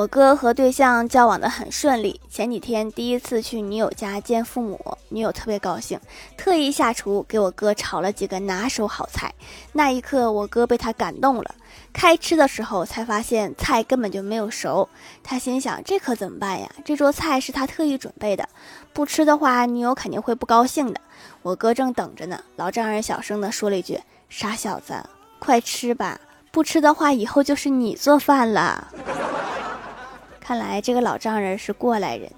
我哥和对象交往的很顺利，前几天第一次去女友家见父母，女友特别高兴，特意下厨给我哥炒了几个拿手好菜。那一刻，我哥被他感动了。开吃的时候才发现菜根本就没有熟，他心想这可怎么办呀？这桌菜是他特意准备的，不吃的话，女友肯定会不高兴的。我哥正等着呢，老丈人小声的说了一句：“傻小子，快吃吧，不吃的话，以后就是你做饭了。”看来这个老丈人是过来人。